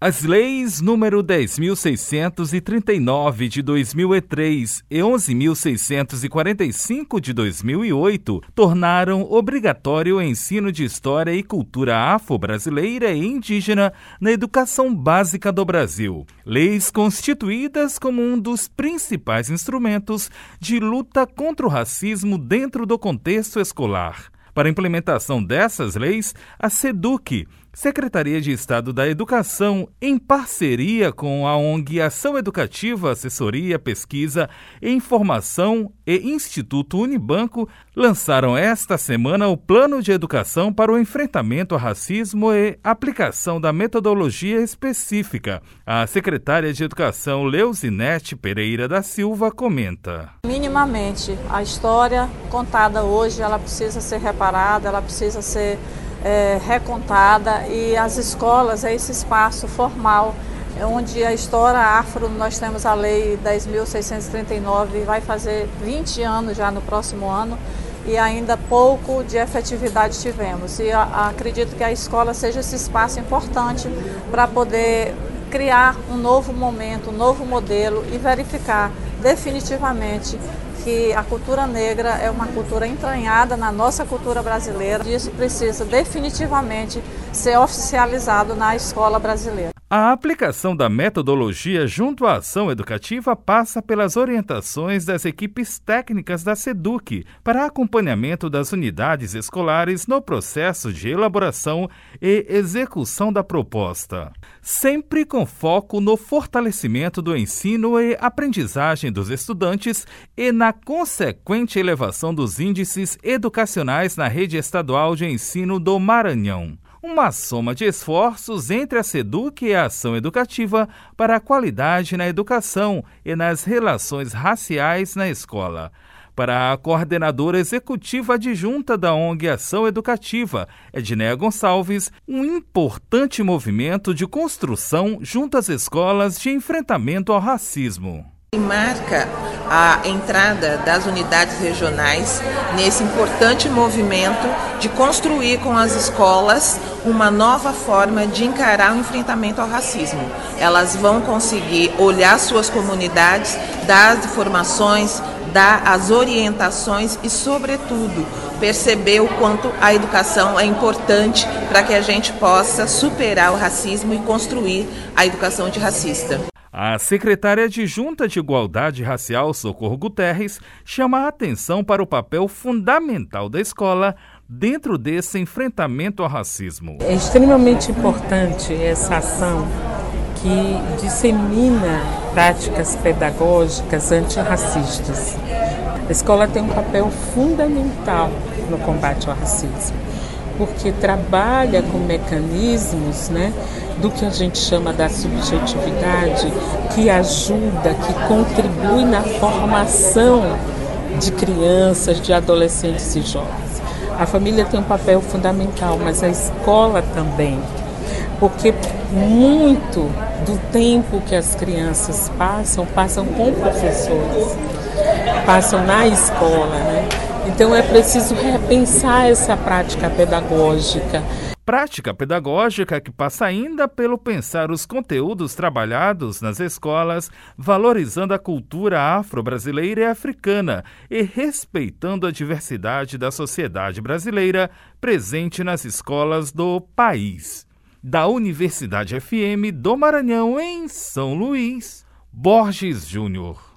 As leis número 10.639 de 2003 e 11.645 de 2008 tornaram obrigatório o ensino de história e cultura afro-brasileira e indígena na educação básica do Brasil. Leis constituídas como um dos principais instrumentos de luta contra o racismo dentro do contexto escolar. Para a implementação dessas leis, a SEDUC, Secretaria de Estado da Educação, em parceria com a ONG Ação Educativa, Assessoria, Pesquisa e Informação e Instituto Unibanco, lançaram esta semana o Plano de Educação para o Enfrentamento ao Racismo e Aplicação da Metodologia Específica. A secretária de Educação, Leusinete Pereira da Silva, comenta. Minimamente, a história contada hoje, ela precisa ser reparada, ela precisa ser é, recontada e as escolas é esse espaço formal é onde a história afro, nós temos a lei 10.639, vai fazer 20 anos já no próximo ano e ainda pouco de efetividade tivemos. E acredito que a escola seja esse espaço importante para poder criar um novo momento, um novo modelo e verificar definitivamente que a cultura negra é uma cultura entranhada na nossa cultura brasileira e isso precisa definitivamente ser oficializado na escola brasileira. A aplicação da metodologia junto à ação educativa passa pelas orientações das equipes técnicas da SEDUC para acompanhamento das unidades escolares no processo de elaboração e execução da proposta, sempre com foco no fortalecimento do ensino e aprendizagem dos estudantes e na consequente elevação dos índices educacionais na rede estadual de ensino do Maranhão uma soma de esforços entre a SEDUC e a ação educativa para a qualidade na educação e nas relações raciais na escola. Para a coordenadora executiva adjunta da ONG Ação Educativa, Edneia Gonçalves, um importante movimento de construção junto às escolas de enfrentamento ao racismo. Marca a entrada das unidades regionais nesse importante movimento de construir com as escolas uma nova forma de encarar o enfrentamento ao racismo. Elas vão conseguir olhar suas comunidades, dar as informações, dar as orientações e, sobretudo, perceber o quanto a educação é importante para que a gente possa superar o racismo e construir a educação antirracista. A secretária adjunta de Igualdade Racial, Socorro Guterres, chama a atenção para o papel fundamental da escola dentro desse enfrentamento ao racismo. É extremamente importante essa ação que dissemina práticas pedagógicas antirracistas. A escola tem um papel fundamental no combate ao racismo porque trabalha com mecanismos né, do que a gente chama da subjetividade, que ajuda, que contribui na formação de crianças, de adolescentes e jovens. A família tem um papel fundamental, mas a escola também, porque muito do tempo que as crianças passam, passam com professores, passam na escola, né? Então é preciso repensar essa prática pedagógica. Prática pedagógica que passa ainda pelo pensar os conteúdos trabalhados nas escolas, valorizando a cultura afro-brasileira e africana e respeitando a diversidade da sociedade brasileira presente nas escolas do país. Da Universidade FM do Maranhão, em São Luís, Borges Júnior.